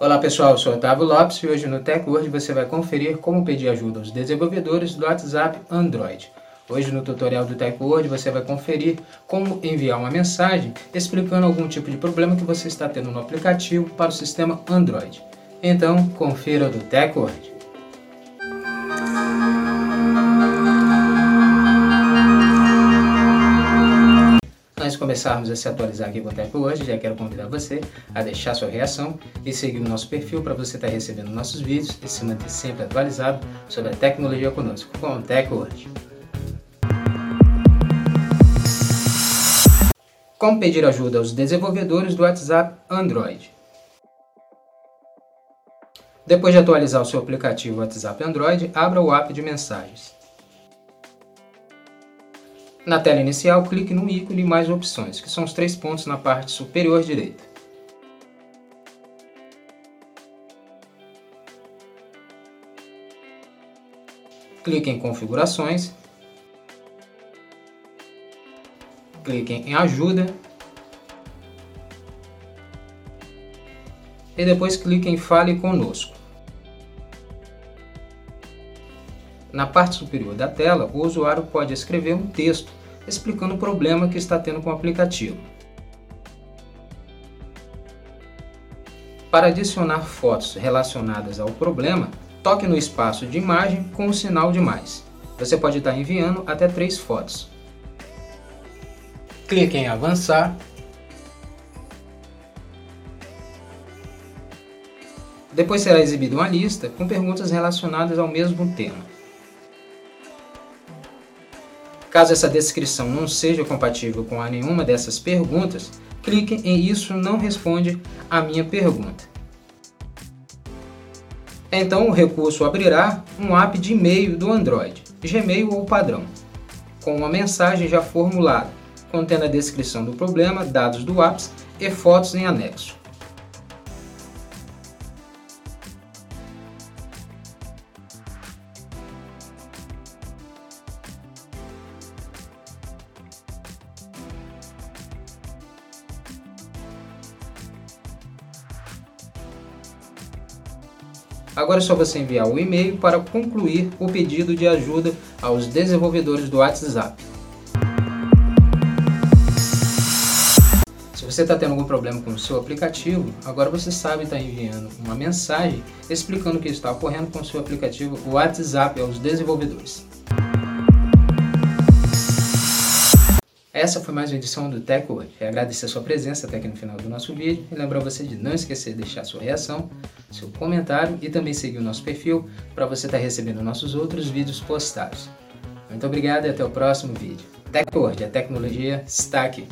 Olá pessoal, eu sou Otávio Lopes e hoje no TechWord você vai conferir como pedir ajuda aos desenvolvedores do WhatsApp Android. Hoje no tutorial do TechWord você vai conferir como enviar uma mensagem explicando algum tipo de problema que você está tendo no aplicativo para o sistema Android. Então, confira do TechWord. Começarmos a se atualizar aqui com o Tempo hoje, já quero convidar você a deixar sua reação e seguir o nosso perfil para você estar recebendo nossos vídeos e se manter sempre atualizado sobre a tecnologia conosco, com o Tech hoje. Como pedir ajuda aos desenvolvedores do WhatsApp Android? Depois de atualizar o seu aplicativo WhatsApp Android, abra o app de mensagens. Na tela inicial, clique no ícone Mais opções, que são os três pontos na parte superior direita. Clique em Configurações, clique em Ajuda e depois clique em Fale Conosco. Na parte superior da tela, o usuário pode escrever um texto explicando o problema que está tendo com o aplicativo. Para adicionar fotos relacionadas ao problema, toque no espaço de imagem com o sinal de mais. Você pode estar enviando até três fotos. Clique em avançar. Depois será exibida uma lista com perguntas relacionadas ao mesmo tema. Caso essa descrição não seja compatível com a nenhuma dessas perguntas, clique em Isso não responde à minha pergunta. Então o recurso abrirá um app de e-mail do Android, Gmail ou padrão, com uma mensagem já formulada, contendo a descrição do problema, dados do apps e fotos em anexo. Agora é só você enviar o e-mail para concluir o pedido de ajuda aos desenvolvedores do WhatsApp. Se você está tendo algum problema com o seu aplicativo, agora você sabe estar tá enviando uma mensagem explicando o que está ocorrendo com o seu aplicativo WhatsApp aos desenvolvedores. Essa foi mais uma edição do Tech hoje. Agradecer a sua presença até aqui no final do nosso vídeo e lembrar você de não esquecer de deixar sua reação, seu comentário e também seguir o nosso perfil para você estar tá recebendo nossos outros vídeos postados. Muito obrigado e até o próximo vídeo. TechWord, a tecnologia está aqui.